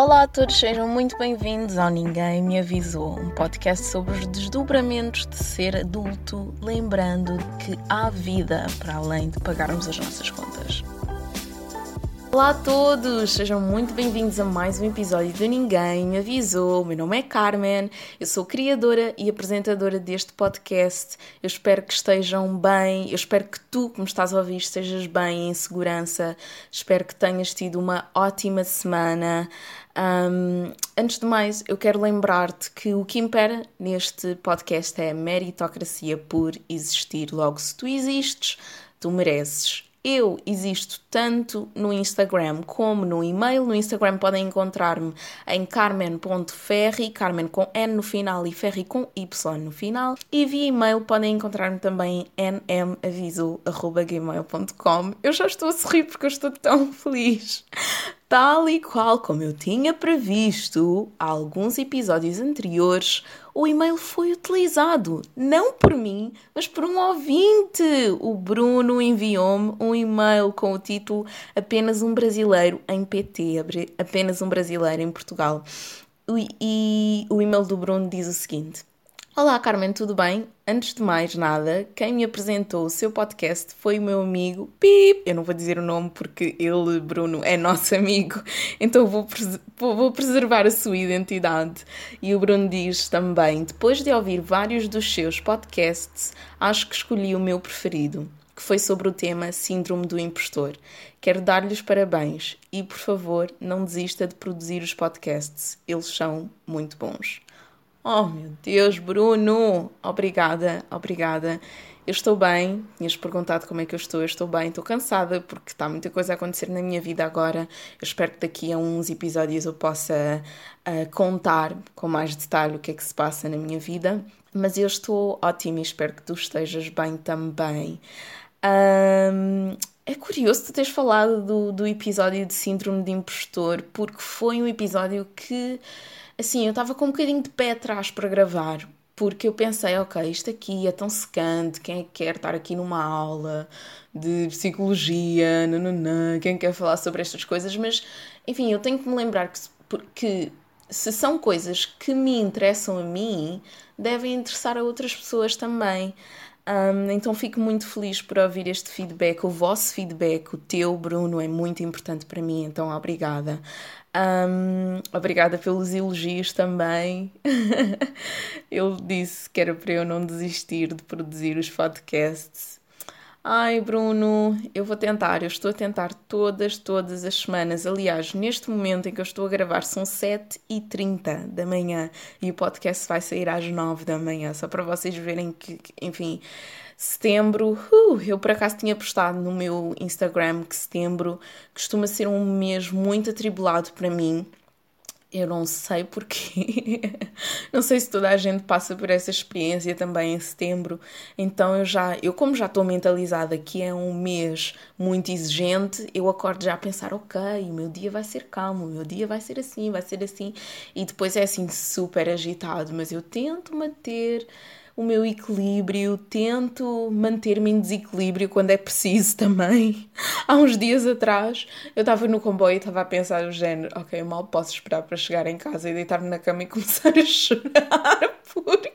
Olá a todos, sejam muito bem-vindos ao Ninguém Me Avisou, um podcast sobre os desdobramentos de ser adulto, lembrando que há vida para além de pagarmos as nossas contas. Olá a todos, sejam muito bem-vindos a mais um episódio de Ninguém Me Avisou. Meu nome é Carmen, eu sou criadora e apresentadora deste podcast. Eu espero que estejam bem, eu espero que tu, que me estás a ouvir, estejas bem, em segurança. Espero que tenhas tido uma ótima semana. Um, antes de mais, eu quero lembrar-te que o que impera neste podcast é a meritocracia por existir. Logo, se tu existes, tu mereces eu existo tanto no Instagram como no e-mail. No Instagram podem encontrar-me em carmen.ferri, carmen com N no final e ferri com Y no final. E via e-mail podem encontrar-me também em nmaviso.gmail.com. Eu já estou a sorrir porque eu estou tão feliz. Tal e qual como eu tinha previsto, há alguns episódios anteriores, o e-mail foi utilizado, não por mim, mas por um ouvinte. O Bruno enviou-me um e-mail com o título Apenas um brasileiro em PT, apenas um brasileiro em Portugal. E, e o e-mail do Bruno diz o seguinte: Olá Carmen, tudo bem? Antes de mais nada, quem me apresentou o seu podcast foi o meu amigo Pip. Eu não vou dizer o nome porque ele, Bruno, é nosso amigo, então vou, pres vou preservar a sua identidade. E o Bruno diz também: depois de ouvir vários dos seus podcasts, acho que escolhi o meu preferido, que foi sobre o tema Síndrome do Impostor. Quero dar-lhes parabéns e, por favor, não desista de produzir os podcasts, eles são muito bons. Oh meu Deus, Bruno! Obrigada, obrigada. Eu estou bem, tinhas perguntado como é que eu estou, eu estou bem, estou cansada porque está muita coisa a acontecer na minha vida agora. Eu espero que daqui a uns episódios eu possa uh, contar com mais detalhe o que é que se passa na minha vida. Mas eu estou ótima e espero que tu estejas bem também. Um, é curioso tu teres falado do, do episódio de Síndrome de Impostor, porque foi um episódio que assim, eu estava com um bocadinho de pé atrás para gravar, porque eu pensei, ok, isto aqui é tão secante, quem é que quer estar aqui numa aula de psicologia, nananã, quem quer falar sobre estas coisas, mas enfim, eu tenho que me lembrar que, que se são coisas que me interessam a mim, devem interessar a outras pessoas também. Um, então fico muito feliz por ouvir este feedback, o vosso feedback, o teu, Bruno, é muito importante para mim, então obrigada. Um, obrigada pelos elogios também. Ele disse que era para eu não desistir de produzir os podcasts. Ai, Bruno, eu vou tentar, eu estou a tentar todas, todas as semanas. Aliás, neste momento em que eu estou a gravar são 7h30 da manhã e o podcast vai sair às 9 da manhã, só para vocês verem que, enfim, Setembro, uh, eu por acaso tinha postado no meu Instagram que setembro costuma ser um mês muito atribulado para mim. Eu não sei porquê. não sei se toda a gente passa por essa experiência também em setembro. Então eu já, eu como já estou mentalizada que é um mês muito exigente, eu acordo já a pensar, ok, o meu dia vai ser calmo, o meu dia vai ser assim, vai ser assim. E depois é assim super agitado, mas eu tento manter o meu equilíbrio, tento manter-me em desequilíbrio quando é preciso também. Há uns dias atrás eu estava no comboio e estava a pensar o género, ok, mal posso esperar para chegar em casa e deitar-me na cama e começar a chorar porque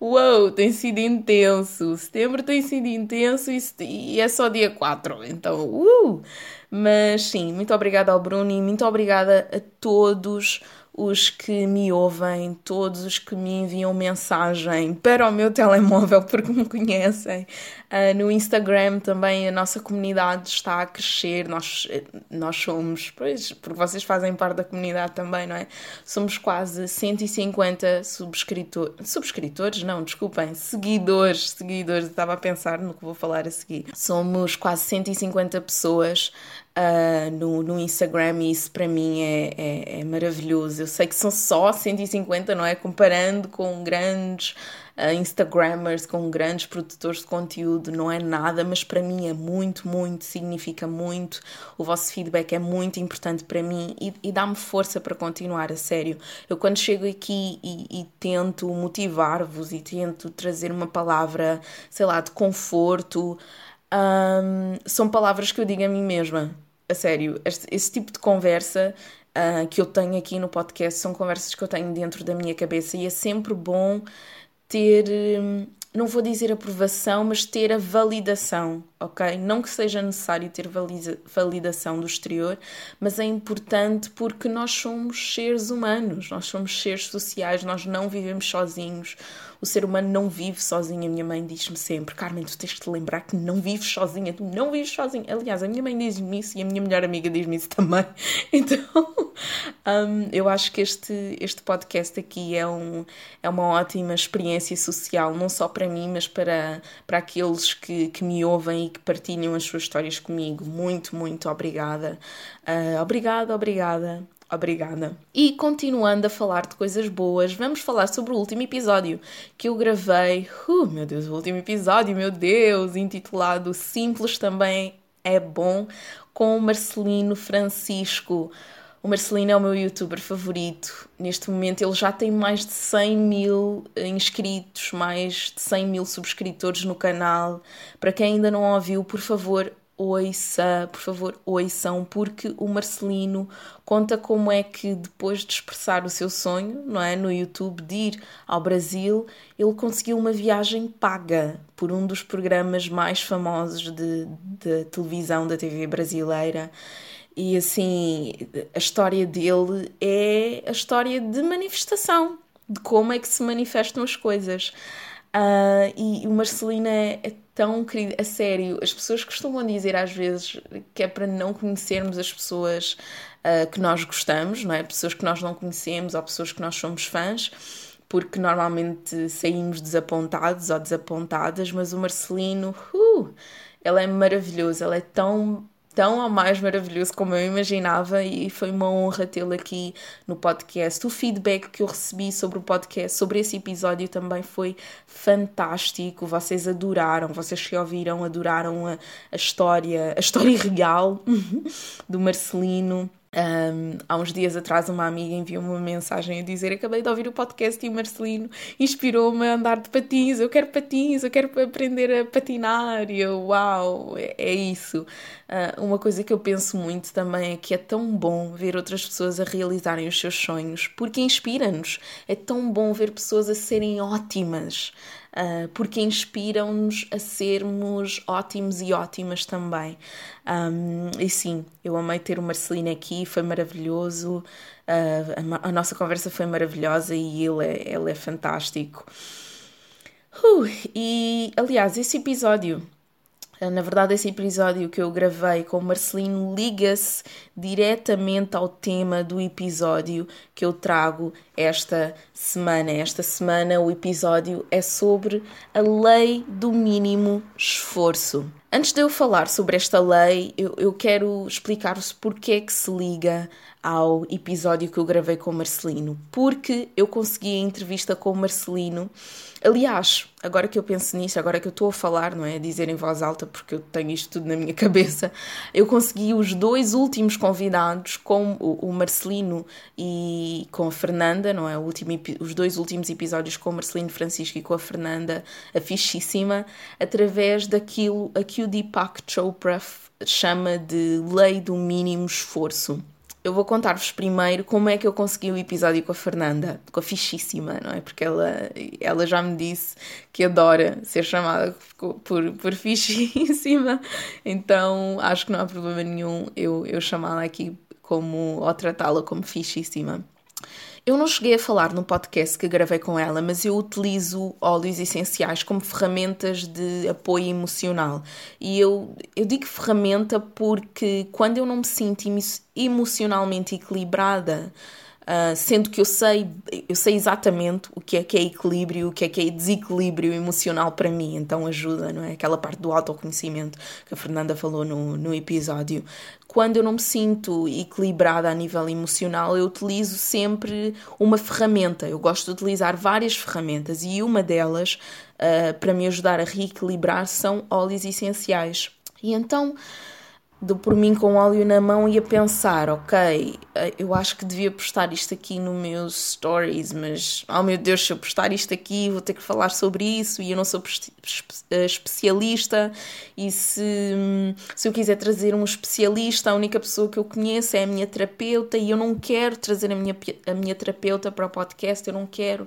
Uou, tem sido intenso. Setembro tem sido intenso e é só dia 4, então, uh! Mas sim, muito obrigada ao Bruno e muito obrigada a todos os que me ouvem, todos os que me enviam mensagem para o meu telemóvel porque me conhecem. Uh, no Instagram também a nossa comunidade está a crescer. Nós, nós somos, pois, porque vocês fazem parte da comunidade também, não é? Somos quase 150 subscritores. Subscritores? Não, desculpem, seguidores. Seguidores, estava a pensar no que vou falar a seguir. Somos quase 150 pessoas uh, no, no Instagram e isso para mim é, é, é, maravilhoso. Eu sei que são só 150, não é? Comparando com grandes uh, Instagrammers, com grandes produtores de conteúdo, não é nada, mas para mim é muito, muito, significa muito. O vosso feedback é muito importante para mim e, e dá-me força para continuar, a sério. Eu quando chego aqui e, e tento motivar-vos e tento trazer uma palavra, sei lá, de conforto. Um, são palavras que eu digo a mim mesma a sério, este, esse tipo de conversa uh, que eu tenho aqui no podcast, são conversas que eu tenho dentro da minha cabeça e é sempre bom ter. Hum, não vou dizer aprovação, mas ter a validação, ok? Não que seja necessário ter validação do exterior, mas é importante porque nós somos seres humanos, nós somos seres sociais, nós não vivemos sozinhos o ser humano não vive sozinho. A minha mãe diz-me sempre: Carmen, tu tens de te lembrar que não vives sozinha, tu não vives sozinha. Aliás, a minha mãe diz-me isso e a minha melhor amiga diz-me isso também. Então, um, eu acho que este, este podcast aqui é, um, é uma ótima experiência social, não só para mim, mas para, para aqueles que, que me ouvem e que partilham as suas histórias comigo. Muito, muito obrigada. Uh, obrigada, obrigada. Obrigada. E continuando a falar de coisas boas, vamos falar sobre o último episódio que eu gravei. Uh, meu Deus, o último episódio, meu Deus, intitulado Simples também é bom, com o Marcelino Francisco. O Marcelino é o meu youtuber favorito. Neste momento ele já tem mais de 100 mil inscritos, mais de 100 mil subscritores no canal. Para quem ainda não ouviu, por favor, ouça, por favor, ouçam, porque o Marcelino conta como é que depois de expressar o seu sonho, não é, no YouTube de ir ao Brasil, ele conseguiu uma viagem paga por um dos programas mais famosos de, de televisão da TV brasileira. E assim, a história dele é a história de manifestação, de como é que se manifestam as coisas. Uh, e o Marcelino é, é tão querido, a sério, as pessoas costumam dizer às vezes que é para não conhecermos as pessoas uh, que nós gostamos, não é? Pessoas que nós não conhecemos ou pessoas que nós somos fãs, porque normalmente saímos desapontados ou desapontadas, mas o Marcelino, uh, ele é maravilhoso, ele é tão tão ou mais maravilhoso como eu imaginava e foi uma honra tê-lo aqui no podcast. O feedback que eu recebi sobre o podcast, sobre esse episódio também foi fantástico. Vocês adoraram, vocês que ouviram adoraram a, a história, a história real do Marcelino. Um, há uns dias atrás, uma amiga enviou-me uma mensagem a dizer: Acabei de ouvir o podcast e o Marcelino inspirou-me a andar de patins. Eu quero patins, eu quero aprender a patinar. E eu, uau, é, é isso. Uh, uma coisa que eu penso muito também é que é tão bom ver outras pessoas a realizarem os seus sonhos, porque inspira-nos. É tão bom ver pessoas a serem ótimas uh, porque inspiram-nos a sermos ótimos e ótimas também. Um, e sim, eu amei ter o Marcelino aqui, foi maravilhoso, uh, a, a, nossa conversa foi maravilhosa e ele é, ele é fantástico. Uh, e aliás, esse episódio na verdade, esse episódio que eu gravei com o Marcelino liga-se diretamente ao tema do episódio que eu trago esta semana. Esta semana, o episódio é sobre a lei do mínimo esforço. Antes de eu falar sobre esta lei, eu, eu quero explicar-vos porque é que se liga ao episódio que eu gravei com o Marcelino. Porque eu consegui a entrevista com o Marcelino Aliás, agora que eu penso nisso, agora que eu estou a falar, não é? A dizer em voz alta, porque eu tenho isto tudo na minha cabeça, eu consegui os dois últimos convidados, com o Marcelino e com a Fernanda, não é? Último, os dois últimos episódios com o Marcelino Francisco e com a Fernanda, a fichíssima, através daquilo a que o Deepak Chopra chama de lei do mínimo esforço eu vou contar-vos primeiro como é que eu consegui o episódio com a Fernanda, com a fichíssima, não é? Porque ela, ela já me disse que adora ser chamada por, por fichíssima, então acho que não há problema nenhum eu, eu chamá-la aqui como, ou tratá-la como fichíssima. Eu não cheguei a falar no podcast que gravei com ela, mas eu utilizo óleos essenciais como ferramentas de apoio emocional. E eu, eu digo ferramenta porque quando eu não me sinto emocionalmente equilibrada, Uh, sendo que eu sei, eu sei exatamente o que é que é equilíbrio, o que é que é desequilíbrio emocional para mim, então ajuda, não é? Aquela parte do autoconhecimento que a Fernanda falou no, no episódio. Quando eu não me sinto equilibrada a nível emocional, eu utilizo sempre uma ferramenta. Eu gosto de utilizar várias ferramentas e uma delas, uh, para me ajudar a reequilibrar, são óleos essenciais. E então dou por mim com óleo na mão e a pensar, ok, eh, eu acho que devia postar isto aqui no meus stories, mas, oh meu Deus, se eu postar isto aqui vou ter que falar sobre isso e eu não sou eh, especialista. E se, hum, se eu quiser trazer um especialista, a única pessoa que eu conheço é a minha terapeuta e eu não quero trazer a minha, a minha terapeuta para o podcast, eu não quero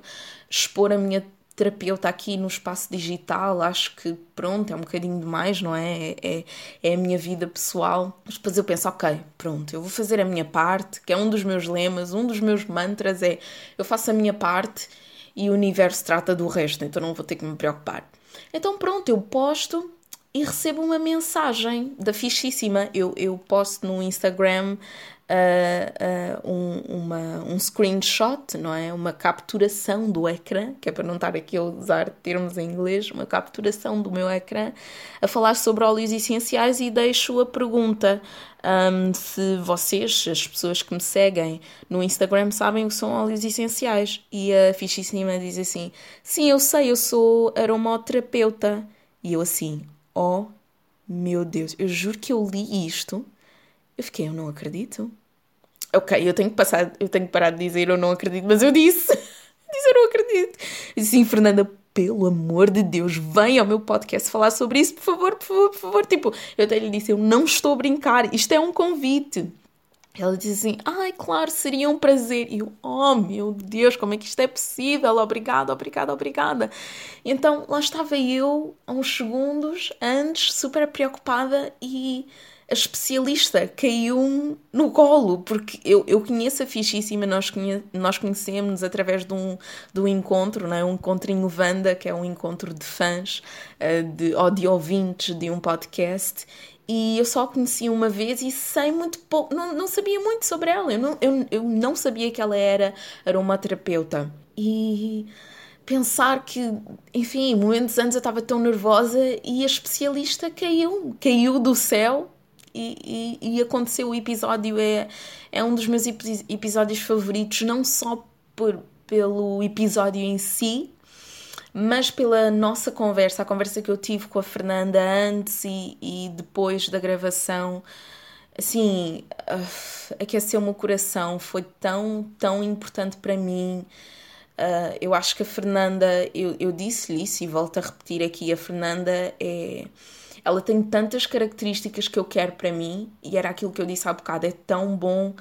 expor a minha terapeuta aqui no espaço digital, acho que pronto, é um bocadinho demais, não é? É, é a minha vida pessoal. Mas depois eu penso, ok, pronto, eu vou fazer a minha parte, que é um dos meus lemas, um dos meus mantras é eu faço a minha parte e o universo trata do resto, então não vou ter que me preocupar. Então pronto, eu posto e recebo uma mensagem da fichíssima. Eu, eu posto no Instagram uh, uh, um, uma, um screenshot, não é? Uma capturação do ecrã, que é para não estar aqui a usar termos em inglês, uma capturação do meu ecrã, a falar sobre óleos essenciais e deixo a pergunta. Um, se vocês, as pessoas que me seguem no Instagram, sabem o que são óleos essenciais. E a fichíssima diz assim: Sim, eu sei, eu sou aromoterapeuta. E eu assim, oh meu Deus, eu juro que eu li isto eu fiquei, eu não acredito. Ok, eu tenho que passar, eu tenho que parar de dizer eu não acredito, mas eu disse. disse eu não acredito. Eu disse, sim, Fernanda, pelo amor de Deus, vem ao meu podcast falar sobre isso, por favor, por favor, por favor. Tipo, eu até lhe disse, eu não estou a brincar, isto é um convite. Ela disse assim: Ai, claro, seria um prazer. E eu, oh meu Deus, como é que isto é possível? Obrigada, obrigada, obrigada. Então lá estava eu, uns segundos antes, super preocupada e a especialista caiu no colo, porque eu, eu conheço a fichíssima, nós, conhe, nós conhecemos através de um, de um encontro, não é? um encontrinho Vanda, que é um encontro de fãs, uh, de, ou de ouvintes de um podcast, e eu só a conheci uma vez e sei muito pouco, não, não sabia muito sobre ela, eu não, eu, eu não sabia que ela era aromaterapeuta. E pensar que, enfim, momentos antes eu estava tão nervosa e a especialista caiu, caiu do céu e, e, e, aconteceu o episódio, é, é um dos meus episódios favoritos, não só por, pelo episódio em si, mas pela nossa conversa, a conversa que eu tive com a Fernanda antes e, e depois da gravação, assim, uh, aqueceu o coração, foi tão, tão importante para mim. Uh, eu acho que a Fernanda, eu, eu disse-lhe isso e volto a repetir aqui: a Fernanda é ela tem tantas características que eu quero para mim, e era aquilo que eu disse há bocado: é tão bom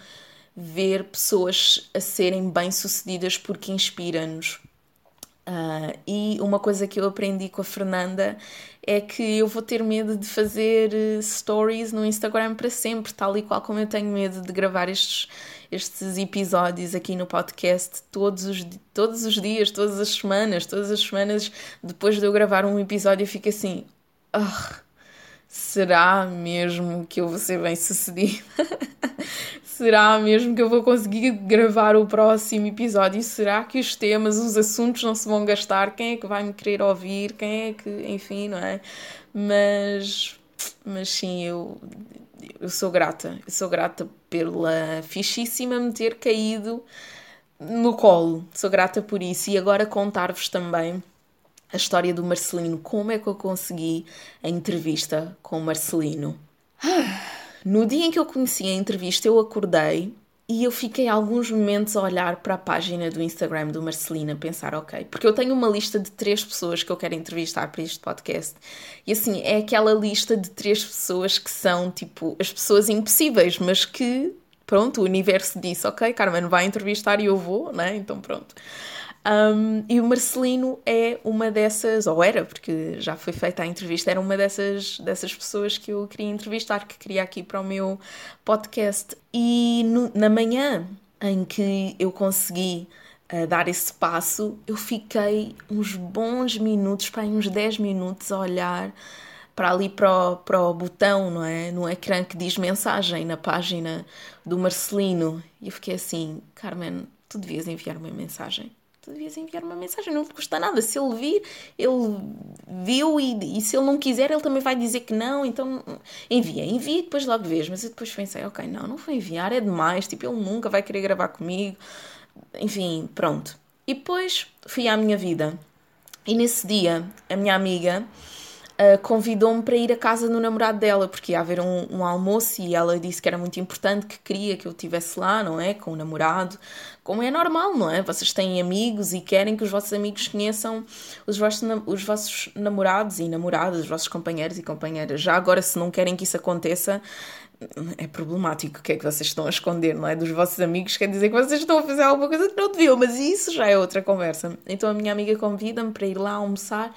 ver pessoas a serem bem-sucedidas porque inspira-nos. Uh, e uma coisa que eu aprendi com a Fernanda é que eu vou ter medo de fazer eh, stories no Instagram para sempre, tal e qual como eu tenho medo de gravar estes, estes episódios aqui no podcast todos os, todos os dias, todas as semanas. Todas as semanas, depois de eu gravar um episódio, eu fico assim. Oh, será mesmo que eu vou ser bem sucedida? será mesmo que eu vou conseguir gravar o próximo episódio? Será que os temas, os assuntos não se vão gastar? Quem é que vai me querer ouvir? Quem é que, enfim, não é? Mas, mas sim, eu, eu sou grata. Eu sou grata pela fichíssima me ter caído no colo. Sou grata por isso. E agora contar-vos também a história do Marcelino. Como é que eu consegui a entrevista com o Marcelino? No dia em que eu conheci a entrevista, eu acordei e eu fiquei alguns momentos a olhar para a página do Instagram do Marcelino, a pensar, ok, porque eu tenho uma lista de três pessoas que eu quero entrevistar para este podcast. E assim, é aquela lista de três pessoas que são tipo as pessoas impossíveis, mas que, pronto, o universo disse, ok, Carmen vai entrevistar e eu vou, né? Então pronto. Um, e o Marcelino é uma dessas, ou era, porque já foi feita a entrevista, era uma dessas, dessas pessoas que eu queria entrevistar, que queria aqui para o meu podcast. E no, na manhã em que eu consegui uh, dar esse passo, eu fiquei uns bons minutos, para uns 10 minutos, a olhar para ali para o, para o botão, não é? No ecrã que diz mensagem na página do Marcelino. E eu fiquei assim, Carmen, tu devias enviar uma mensagem tu devias enviar uma mensagem, não te custa nada. Se ele vir, ele viu e, e, se ele não quiser, ele também vai dizer que não. Então envia, envia e depois logo vês. Mas eu depois pensei, ok, não, não vou enviar, é demais. Tipo, ele nunca vai querer gravar comigo. Enfim, pronto. E depois fui à minha vida. E nesse dia, a minha amiga uh, convidou-me para ir à casa do namorado dela, porque ia haver um, um, almoço e ela disse que era muito importante, que queria que eu estivesse lá, não é? Com o namorado, como é normal, não é? Vocês têm amigos e querem que os vossos amigos conheçam os vossos, os vossos namorados e namoradas, os vossos companheiros e companheiras. Já agora, se não querem que isso aconteça, é problemático o que é que vocês estão a esconder, não é? Dos vossos amigos, quer dizer que vocês estão a fazer alguma coisa que não deviam, mas isso já é outra conversa. Então a minha amiga convida-me para ir lá almoçar.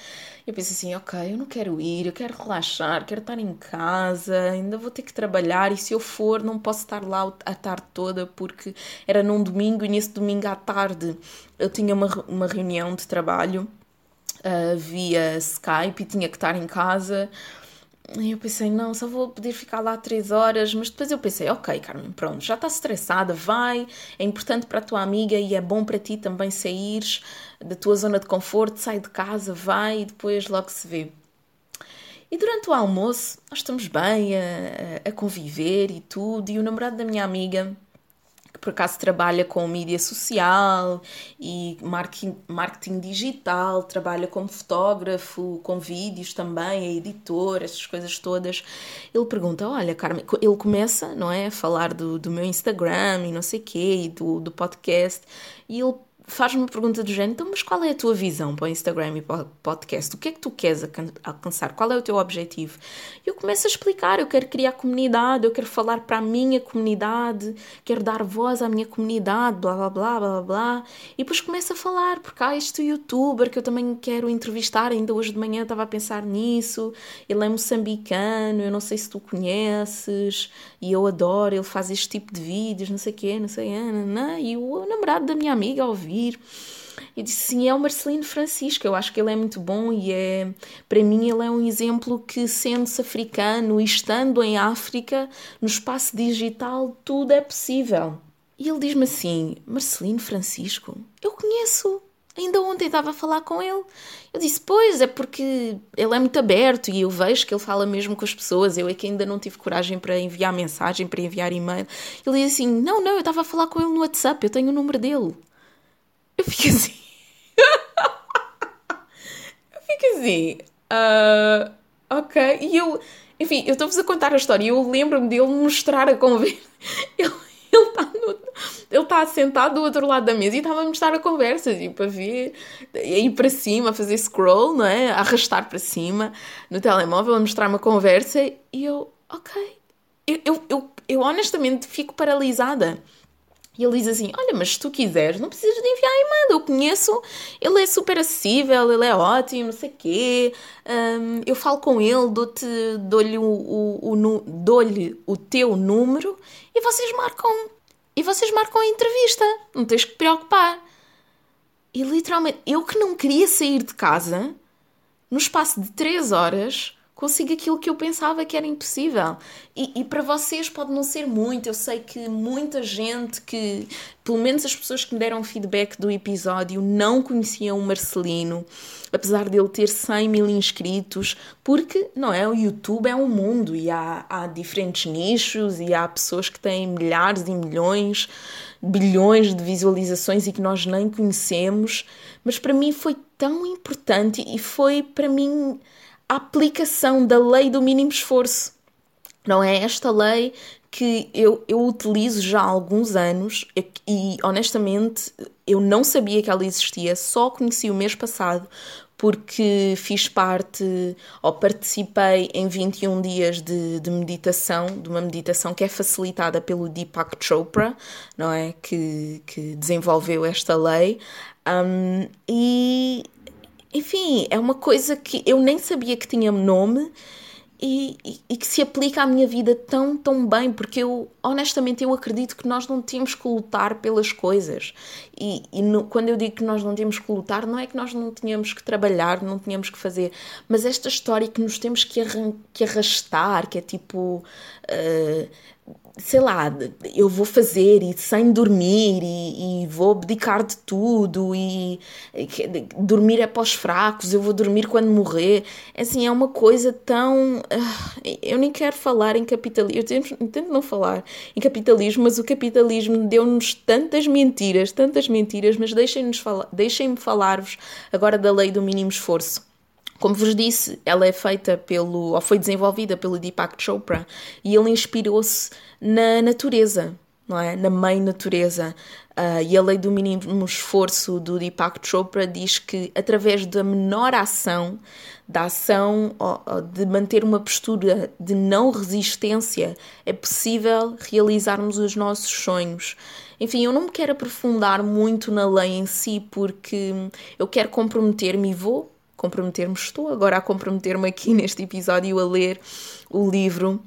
Eu penso assim, ok, eu não quero ir, eu quero relaxar, quero estar em casa, ainda vou ter que trabalhar e se eu for não posso estar lá a tarde toda porque era num domingo e nesse domingo à tarde eu tinha uma, uma reunião de trabalho uh, via Skype e tinha que estar em casa. E eu pensei, não, só vou poder ficar lá três horas, mas depois eu pensei, ok, Carmen, pronto, já está estressada, vai, é importante para a tua amiga e é bom para ti também saíres da tua zona de conforto, sai de casa, vai e depois logo se vê. E durante o almoço, nós estamos bem a, a conviver e tudo, e o namorado da minha amiga que por acaso trabalha com mídia social e marketing, marketing digital, trabalha como fotógrafo, com vídeos também, é editor, essas coisas todas. Ele pergunta: Olha, Carmen, ele começa, não é, a falar do, do meu Instagram e não sei o quê, e do, do podcast, e ele faz-me uma pergunta do género, então, mas qual é a tua visão para o Instagram e para o podcast? O que é que tu queres alcançar? Qual é o teu objetivo? E eu começo a explicar, eu quero criar comunidade, eu quero falar para a minha comunidade, quero dar voz à minha comunidade, blá blá blá blá blá. E depois começo a falar, porque há este youtuber que eu também quero entrevistar, ainda hoje de manhã estava a pensar nisso, ele é moçambicano, eu não sei se tu conheces, e eu adoro, ele faz este tipo de vídeos, não sei o quê, não sei, não, não, e o namorado da minha amiga ouvi ouvir. E disse sim, é o Marcelino Francisco, eu acho que ele é muito bom e é, para mim ele é um exemplo que sendo-se africano e estando em África, no espaço digital, tudo é possível. E ele diz-me assim, Marcelino Francisco, eu conheço, ainda ontem estava a falar com ele. Eu disse, pois, é porque ele é muito aberto e eu vejo que ele fala mesmo com as pessoas. Eu é que ainda não tive coragem para enviar mensagem, para enviar e-mail. Ele diz assim, não, não, eu estava a falar com ele no WhatsApp, eu tenho o número dele. Eu fico assim. eu fico assim. Uh, ok. E eu. Enfim, eu estou-vos a contar a história eu lembro-me dele mostrar a conversa. Ele está ele está sentado do outro lado da mesa e estava a mostrar a conversa, tipo, a ver, a ir para cima, a fazer scroll, não é? A arrastar para cima no telemóvel, a mostrar uma conversa e eu, ok. Eu, eu, eu, eu honestamente fico paralisada. E ele diz assim: Olha, mas se tu quiseres, não precisas de enviar e-mail. Eu conheço, ele é super acessível, ele é ótimo, não sei o quê. Um, eu falo com ele, dou-te, dou-lhe o, o, o, dou o teu número e vocês marcam. E vocês marcam a entrevista. Não tens que te preocupar. E literalmente, eu que não queria sair de casa, no espaço de 3 horas, consigo aquilo que eu pensava que era impossível. E, e, para vocês pode não ser muito. Eu sei que muita gente que, pelo menos as pessoas que me deram feedback do episódio, não conheciam o Marcelino, apesar dele ter 100 mil inscritos, porque não é? O YouTube é um mundo e há, há diferentes nichos e há pessoas que têm milhares e milhões, bilhões de visualizações e que nós nem conhecemos. Mas para mim foi tão importante e foi para mim aplicação da lei do mínimo esforço. Não é esta lei que eu, eu utilizo já há alguns anos e, honestamente eu não sabia que ela existia, só conheci o mês passado porque fiz parte ou participei em 21 dias de, de, meditação, de uma meditação que é facilitada pelo Deepak Chopra, não é? Que, que desenvolveu esta lei. Um, e enfim, é uma coisa que eu nem sabia que tinha nome e, e, e, que se aplica à minha vida tão, tão bem, porque eu, honestamente, eu acredito que nós não temos que lutar pelas coisas. E, e no, quando eu digo que nós não temos que lutar, não é que nós não tínhamos que trabalhar, não tínhamos que fazer, mas esta história que nos temos que, que arrastar, que é tipo. Uh, sei lá, eu vou fazer e sem dormir e, e vou abdicar de tudo e, e dormir é para os fracos, eu vou dormir quando morrer. É assim, é uma coisa tão. Uh, eu nem quero falar em capitalismo, eu tento, tento não falar em capitalismo, mas o capitalismo deu-nos tantas mentiras, tantas mentiras, mas deixem-me falar, deixem falar-vos agora da lei do mínimo esforço. Como vos disse, ela é feita pelo, ou foi desenvolvida pelo Deepak Chopra e ele inspirou-se na natureza, não é? Na mãe natureza. Uh, e a lei do mínimo esforço do Deepak Chopra diz que através da menor ação, da ação de manter uma postura de não resistência, é possível realizarmos os nossos sonhos. Enfim, eu não me quero aprofundar muito na lei em si, porque eu quero comprometer-me e vou comprometer-me, estou agora a comprometer-me aqui neste episódio a ler o livro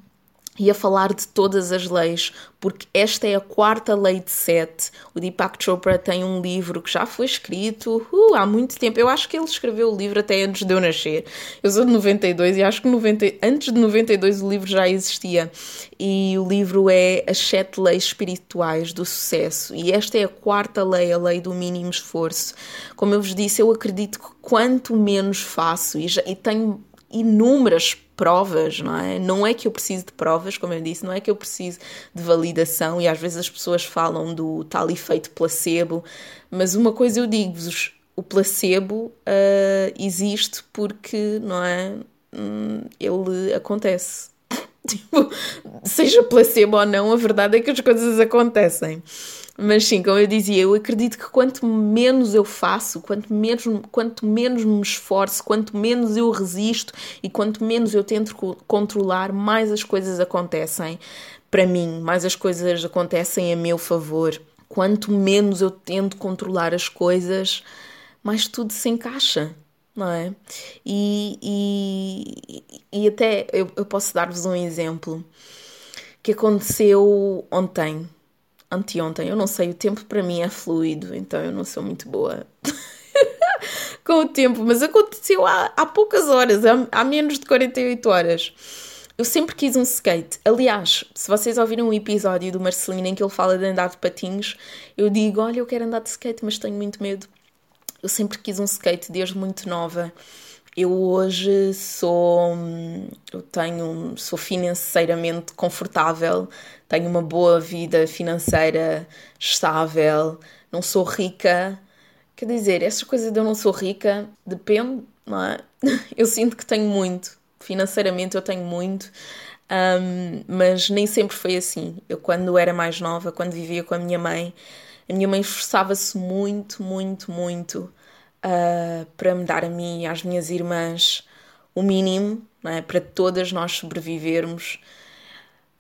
e a falar de todas as leis, porque esta é a quarta lei de sete. O Deepak Chopra tem um livro que já foi escrito uh, há muito tempo. Eu acho que ele escreveu o livro até antes de eu nascer. Eu sou de 92 e acho que 90, antes de 92 o livro já existia. E o livro é As Sete Leis Espirituais do Sucesso. E esta é a quarta lei, a lei do mínimo esforço. Como eu vos disse, eu acredito que quanto menos faço, e, já, e tenho inúmeras provas, não é? Não é que eu preciso de provas, como eu disse, não é que eu preciso de validação e às vezes as pessoas falam do tal efeito placebo, mas uma coisa eu digo-vos, o placebo uh, existe porque, não é? Hum, ele acontece. tipo, seja placebo ou não, a verdade é que as coisas acontecem. Mas sim, como eu dizia, eu acredito que quanto menos eu faço, quanto menos, quanto menos me esforço, quanto menos eu resisto e quanto menos eu tento controlar, mais as coisas acontecem para mim, mais as coisas acontecem a meu favor. Quanto menos eu tento controlar as coisas, mais tudo se encaixa, não é? E, e, e até eu, eu posso dar-vos um exemplo que aconteceu ontem anteontem, eu não sei, o tempo para mim é fluido, então eu não sou muito boa com o tempo, mas aconteceu há, há poucas horas, há, menos de 48 horas. Eu sempre quis um skate. Aliás, se vocês ouviram um episódio do Marcelino em que ele fala de andar de patins, eu digo: Olha, eu quero andar de skate, mas tenho muito medo. Eu sempre quis um skate desde muito nova. Eu hoje sou, eu tenho, sou financeiramente confortável, tenho uma boa vida financeira estável, não sou rica. Quer dizer, essas coisas de eu não sou rica depende, não é? Eu sinto que tenho muito, financeiramente eu tenho muito, um, mas nem sempre foi assim. Eu, quando era mais nova, quando vivia com a minha mãe, a minha mãe esforçava-se muito, muito, muito uh, para me dar a mim e às minhas irmãs o mínimo é? para todas nós sobrevivermos.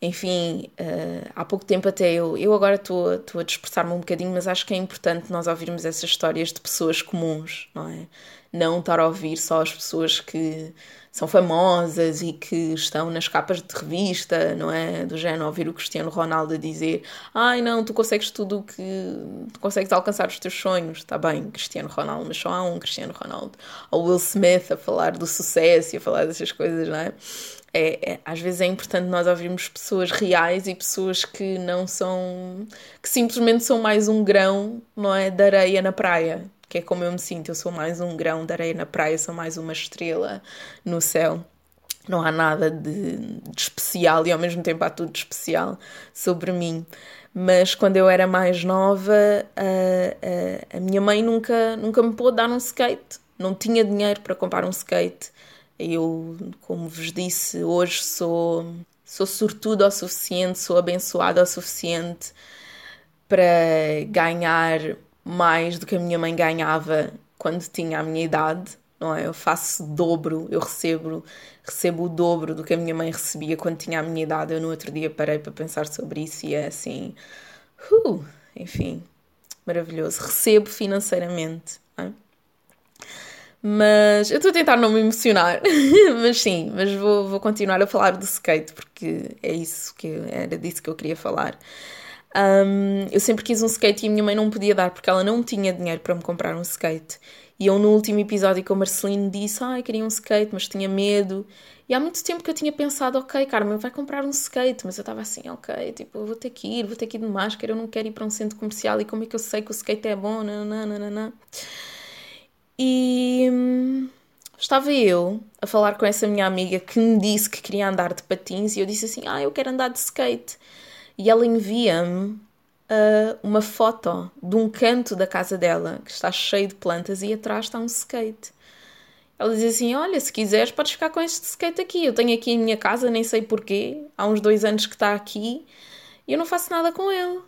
Enfim, uh, há pouco tempo até eu, eu agora estou a dispersar-me um bocadinho, mas acho que é importante nós ouvirmos essas histórias de pessoas comuns, não é? Não estar a ouvir só as pessoas que são famosas e que estão nas capas de revista, não é? Do género, ouvir o Cristiano Ronaldo dizer ai não, tu consegues tudo o que... tu consegues alcançar os teus sonhos, está bem, Cristiano Ronaldo, mas só há um Cristiano Ronaldo. Ou Will Smith a falar do sucesso e a falar dessas coisas, não é? É, é, às vezes é importante nós ouvirmos pessoas reais e pessoas que não são que simplesmente são mais um grão não é de areia na praia que é como eu me sinto. Eu sou mais um grão de areia na praia, sou mais uma estrela no céu. Não há nada de, de especial e ao mesmo tempo há tudo de especial sobre mim. Mas quando eu era mais nova, a, a, a minha mãe nunca, nunca me pôde dar um skate. Não tinha dinheiro para comprar um skate. Eu, como vos disse, hoje sou, sou sortuda o suficiente, sou abençoada o suficiente para ganhar mais do que a minha mãe ganhava quando tinha a minha idade, não é? Eu faço dobro, eu recebo, recebo o dobro do que a minha mãe recebia quando tinha a minha idade. Eu no outro dia parei para pensar sobre isso e é assim, uh, enfim, maravilhoso. Recebo financeiramente, é? Mas eu estou a tentar não me emocionar, mas sim, mas vou, vou continuar a falar do skate porque é isso que era disso que eu queria falar. Um, eu sempre quis um skate e a minha mãe não podia dar porque ela não tinha dinheiro para me comprar um skate. E eu, no último episódio com o Marcelino, disse: Ah, eu queria um skate, mas tinha medo. E há muito tempo que eu tinha pensado: Ok, Carmen, vai comprar um skate. Mas eu estava assim: Ok, tipo, vou ter que ir, vou ter que ir de máscara. Eu não quero ir para um centro comercial. E como é que eu sei que o skate é bom? Nananana. E hum, estava eu a falar com essa minha amiga que me disse que queria andar de patins. E eu disse assim: Ah, eu quero andar de skate e ela envia-me uh, uma foto de um canto da casa dela que está cheio de plantas e atrás está um skate. Ela dizia assim: Olha, se quiseres, podes ficar com este skate aqui. Eu tenho aqui em minha casa, nem sei porquê. Há uns dois anos que está aqui e eu não faço nada com ele.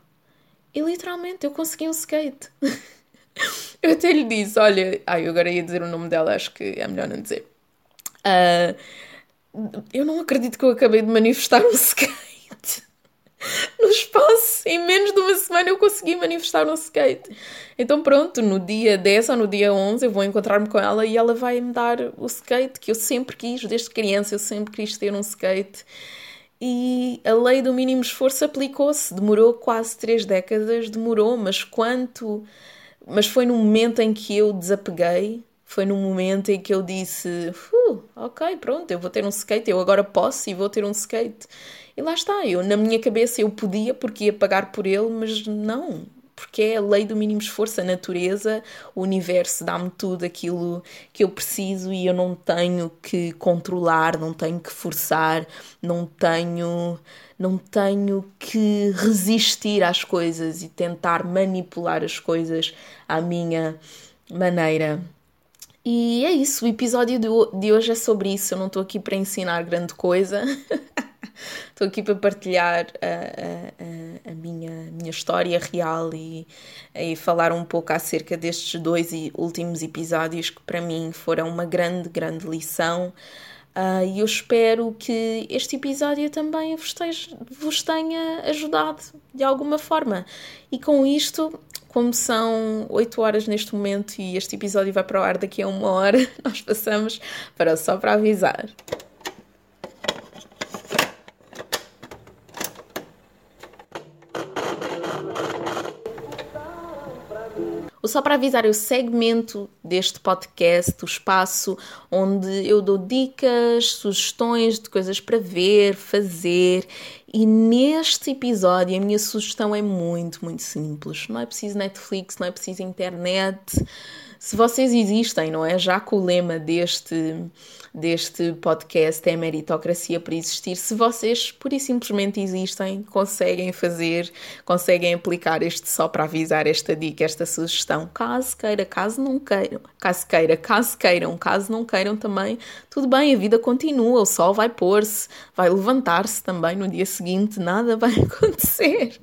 E literalmente eu consegui um skate. eu até lhe disse: Olha, ai, eu agora ia dizer o nome dela, acho que é melhor não dizer. Uh, eu não acredito que eu acabei de manifestar um skate. no espaço, em menos de uma semana eu consegui manifestar um skate. Então pronto, no dia 10 ou no dia 11 eu vou encontrar-me com ela e ela vai me dar o skate que eu sempre quis, desde criança eu sempre quis ter um skate. E a lei do mínimo esforço aplicou-se, demorou quase três décadas, demorou, mas quanto... Mas foi no momento em que eu desapeguei, foi no momento em que eu disse: Ok, pronto, eu vou ter um skate, eu agora posso e vou ter um skate. E lá está, eu na minha cabeça eu podia porque ia pagar por ele, mas não, porque é a lei do mínimo esforço, a natureza, o universo dá-me tudo aquilo que eu preciso e eu não tenho que controlar, não tenho que forçar, não tenho não tenho que resistir às coisas e tentar manipular as coisas à minha maneira. E é isso, o episódio de hoje é sobre isso. Eu não estou aqui para ensinar grande coisa. Estou aqui para partilhar a, a, a, minha, minha história real e, e falar um pouco acerca destes dois últimos episódios que para mim foram uma grande, grande lição. Uh, e eu espero que este episódio também vos, esteja, vos tenha ajudado de alguma forma. E com isto, como são 8 horas neste momento e este episódio vai para o ar daqui a uma hora, nós passamos para só para avisar. Só para Avisar o segmento deste podcast, o espaço onde eu dou dicas, sugestões de coisas para ver, fazer. E neste episódio a minha sugestão é muito, muito simples. Não é preciso Netflix, não é preciso internet. Se vocês existem, não é? Já que o lema deste deste podcast é meritocracia por existir. Se vocês pura e simplesmente existem, conseguem fazer, conseguem aplicar este só para avisar esta dica, esta sugestão. Caso queira, caso não queiram, caso queira, caso queiram, caso não queiram também, tudo bem, a vida continua, o sol vai pôr-se, vai levantar-se também no dia seguinte, nada vai acontecer.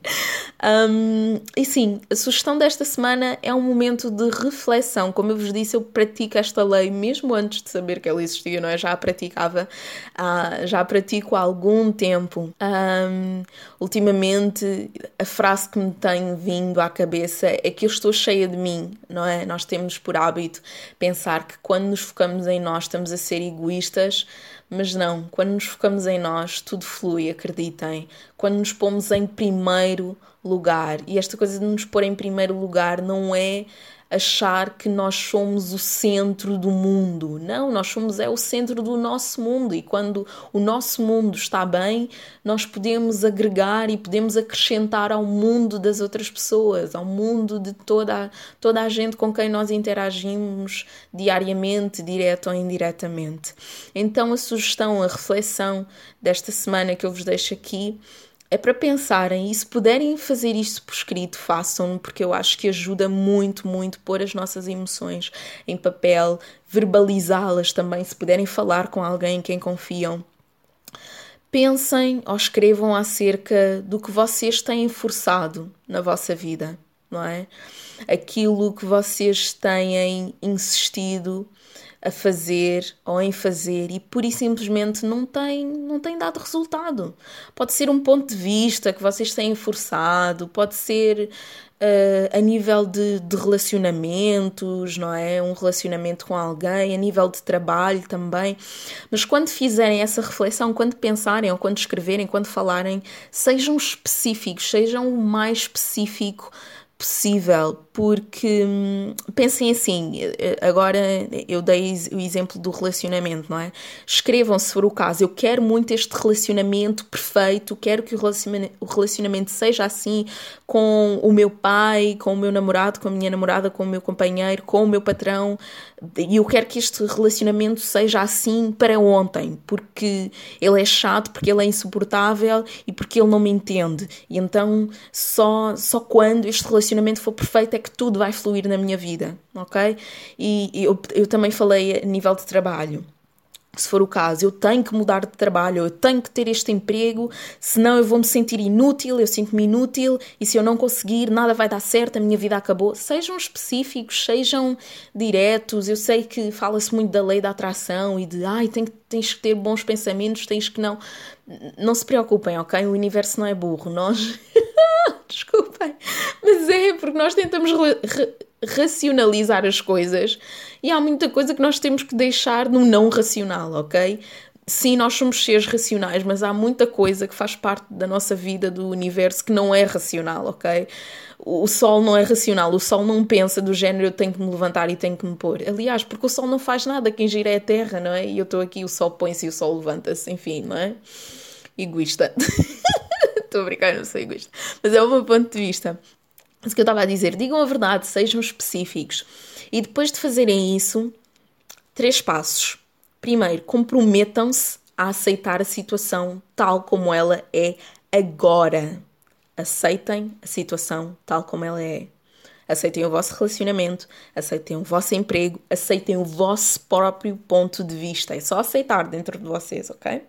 Um, e sim, a sugestão desta semana é um momento de reflexão. Como eu vos disse, eu pratico esta lei mesmo antes de saber que ela existia não é? Já a praticava, uh, já a pratico há algum tempo. Um, ultimamente, a frase que me tem vindo à cabeça é que eu estou cheia de mim, não é? Nós temos por hábito pensar que quando nos focamos em nós estamos a ser egoístas, mas não, quando nos focamos em nós, tudo flui, acreditem. Quando nos pomos em primeiro lugar, e esta coisa de nos pôr em primeiro lugar não é achar que nós somos o centro do mundo. Não, nós somos é o centro do nosso mundo e quando o nosso mundo está bem, nós podemos agregar e podemos acrescentar ao mundo das outras pessoas, ao mundo de toda, toda a gente com quem nós interagimos diariamente, direto ou indiretamente. Então a sugestão, a reflexão desta semana que eu vos deixo aqui é para pensarem e se puderem fazer isto por escrito, façam, porque eu acho que ajuda muito, muito pôr as nossas emoções em papel, verbalizá-las também, se puderem falar com alguém em quem confiam. Pensem ou escrevam acerca do que vocês têm forçado na vossa vida, não é? Aquilo que vocês têm insistido a fazer ou em fazer e pura e simplesmente não tem, não tem dado resultado. Pode ser um ponto de vista que vocês têm forçado, pode ser uh, a nível de, de relacionamentos, não é? Um relacionamento com alguém, a nível de trabalho também. Mas quando fizerem essa reflexão, quando pensarem ou quando escreverem, quando falarem, sejam específicos, sejam o mais específico possível, porque hum, pensem assim, eh, agora eu dei o exemplo do relacionamento, não é? Escrevam se for o caso, eu quero muito este relacionamento perfeito, quero que o relacionamento, seja assim com o meu pai, com o meu namorado, com a minha namorada, com o meu companheiro, com o meu patrão, e eu quero que este relacionamento seja assim para ontem, porque ele é chato, porque ele é insuportável e porque ele não me entende. E então só, só quando este relacionamento relacionamento for perfeito, é que tudo vai fluir na minha vida, ok? E eu, eu também falei a nível de trabalho se for o caso, eu tenho que mudar de trabalho, eu tenho que ter este emprego, senão eu vou me sentir inútil, eu sinto-me inútil e se eu não conseguir, nada vai dar certo, a minha vida acabou. Sejam específicos, sejam diretos. Eu sei que fala-se muito da lei da atração e de ai, tens que ter bons pensamentos, tens que não. Não se preocupem, ok? O universo não é burro, nós. Desculpem, mas é porque nós tentamos racionalizar as coisas e há muita coisa que nós temos que deixar no não racional, ok? Sim, nós somos seres racionais, mas há muita coisa que faz parte da nossa vida, do universo, que não é racional, ok? O Sol não é racional, o Sol não pensa do género eu tenho que me levantar e tenho que me pôr. Aliás, porque o Sol não faz nada, quem gira é a Terra, não é? E eu estou aqui, o Sol põe-se e o Sol levanta-se, enfim, não é? Egoísta. Estou a brincar, não sou egoísta. Mas é o meu ponto de vista. Mas o que eu estava a dizer, digam a verdade, sejam específicos. E depois de fazerem isso, três passos. Primeiro, comprometam-se a aceitar a situação tal como ela é agora. Aceitem a situação tal como ela é. Aceitem o vosso relacionamento, aceitem o vosso emprego, aceitem o vosso próprio ponto de vista. É só aceitar dentro de vocês, ok?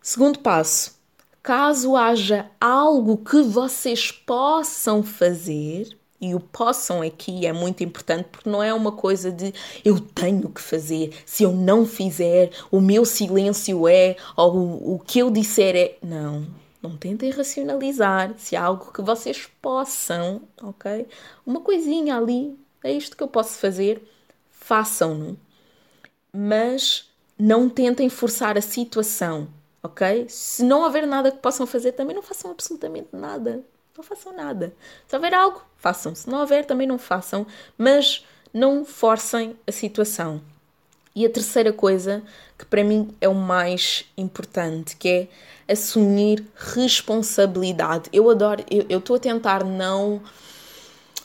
Segundo passo, caso haja algo que vocês possam fazer, e o possam aqui é muito importante porque não é uma coisa de eu tenho que fazer, se eu não fizer, o meu silêncio é, ou o, o que eu disser é. Não, não tentem racionalizar se há algo que vocês possam, ok? Uma coisinha ali, é isto que eu posso fazer, façam-no. Mas não tentem forçar a situação ok? Se não houver nada que possam fazer, também não façam absolutamente nada. Não façam nada. Se houver algo, façam. Se não houver, também não façam. Mas não forcem a situação. E a terceira coisa, que para mim é o mais importante, que é assumir responsabilidade. Eu adoro, eu estou a tentar não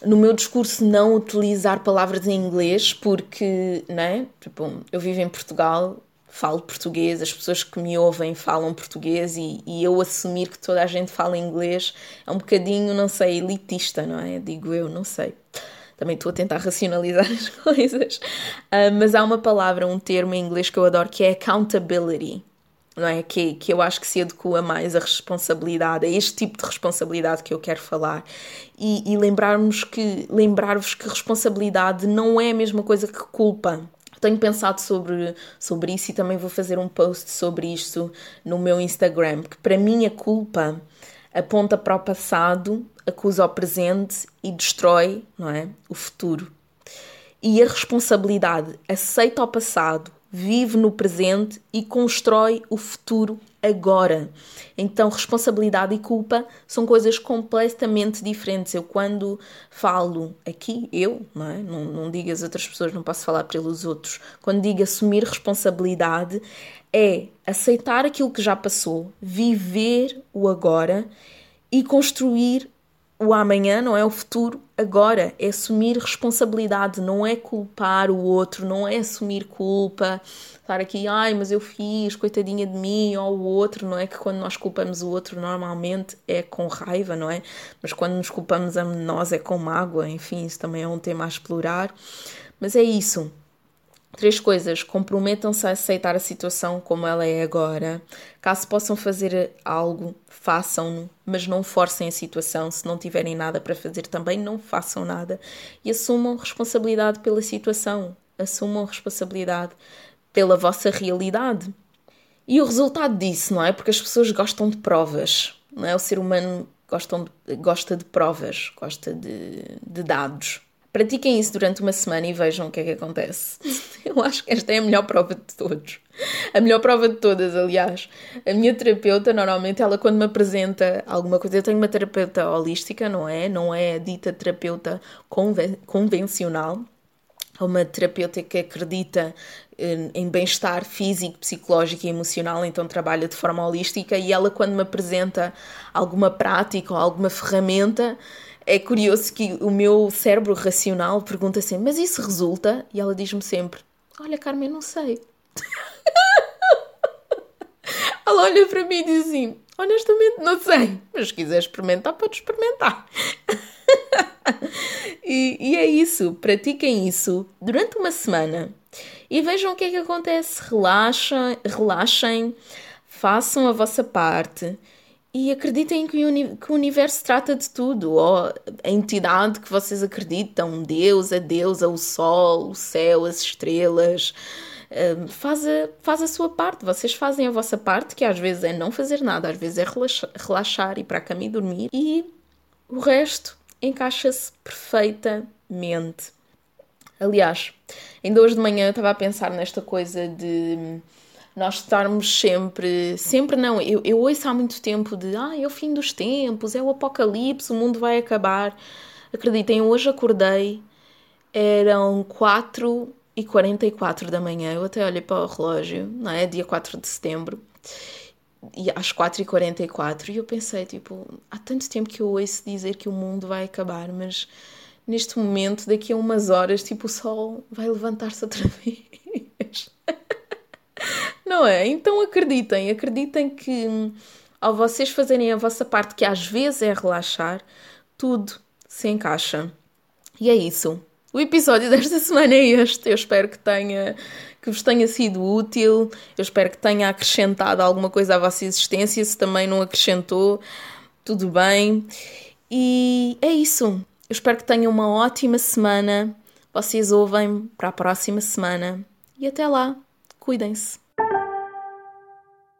no meu discurso não utilizar palavras em inglês porque, né? Tipo, eu vivo em Portugal falo português, as pessoas que me ouvem falam português e, e, eu assumir que toda a gente fala inglês é um bocadinho, não sei, elitista, não é? Digo eu, não sei. Também estou a tentar racionalizar as coisas. Uh, mas há uma palavra, um termo em inglês que eu adoro que é accountability. Não é? Que, que eu acho que se adequa mais à responsabilidade, a este tipo de responsabilidade que eu quero falar. E, e lembrarmos que, lembrar-vos que responsabilidade não é a mesma coisa que culpa tenho pensado sobre, sobre isso e também vou fazer um post sobre isto no meu Instagram, que para mim a culpa aponta para o passado, acusa o presente e destrói, não é, o futuro. E a responsabilidade aceita o passado, vive no presente e constrói o futuro agora. Então, responsabilidade e culpa são coisas completamente diferentes. Eu, quando falo aqui, eu, não, é? não, não digo as outras pessoas, não posso falar pelos outros. Quando digo assumir responsabilidade, é aceitar aquilo que já passou, viver o agora e construir o amanhã, não é o futuro, agora. É assumir responsabilidade, não é culpar o outro, não é assumir culpa, estar aqui, ai, mas eu fiz, coitadinha de mim, ou o outro, não é? Que quando nós culpamos o outro, normalmente é com raiva, não é? Mas quando nos culpamos a nós é com mágoa, enfim, isso também é um tema a explorar. Mas é isso. Três coisas. Comprometam-se a aceitar a situação como ela é agora. Caso possam fazer algo, façam-no, mas não forcem a situação. Se não tiverem nada para fazer também, não façam nada. E assumam responsabilidade pela situação. Assumam responsabilidade pela vossa realidade. E o resultado disso, não é? Porque as pessoas gostam de provas, não é? O ser humano gostam gosta de provas, gosta de, de dados. Pratiquem isso durante uma semana e vejam o que é que acontece. Eu acho que esta é a melhor prova de todos. A melhor prova de todas, aliás. A minha terapeuta, normalmente, ela quando me apresenta alguma coisa, eu tenho uma terapeuta holística, não é? Não é a dita terapeuta conven convencional. É uma terapeuta que acredita eh, em bem-estar físico, psicológico e emocional, então trabalha de forma holística e ela quando me apresenta alguma prática ou alguma ferramenta, é curioso que o meu cérebro racional pergunta sempre: Mas isso resulta? E ela diz-me sempre: Olha, Carmen, não sei. ela olha para mim e diz assim: Honestamente, não sei. Mas se quiser experimentar, pode experimentar. e, e é isso, pratiquem isso durante uma semana e vejam o que é que acontece. Relaxem, relaxem, façam a vossa parte e acreditem que o, universo trata de tudo, ou a entidade que vocês acreditam, Deus, a deusa, o sol, o céu, as estrelas. Uh, faz, a, faz a sua parte, vocês fazem a vossa parte, que às vezes é não fazer nada, às vezes é relaxar, relaxar ir para a cama e dormir, e o resto encaixa-se perfeitamente. Aliás, ainda hoje de manhã eu estava a pensar nesta coisa de nós estarmos sempre, sempre não, eu, eu ouço há muito tempo de ah, é o fim dos tempos, é o apocalipse, o mundo vai acabar. Acreditem, hoje acordei, eram 4 e 44 da manhã, eu até olhei para o relógio, não é? Dia 4 de setembro, e às 4 e 44 e eu pensei, tipo, há tanto tempo que eu ouço dizer que o mundo vai acabar, mas neste momento, daqui a umas horas, tipo, o sol vai levantar-se outra vez. Não é? Então acreditem, acreditem que hum, ao vocês fazerem a vossa parte, que às vezes é relaxar, tudo se encaixa. E é isso. O episódio desta semana é este. Eu espero que tenha que vos tenha sido útil. Eu espero que tenha acrescentado alguma coisa à vossa existência. Se também não acrescentou, tudo bem. E é isso. Eu espero que tenham uma ótima semana. Vocês ouvem para a próxima semana. E até lá. Cuidem-se.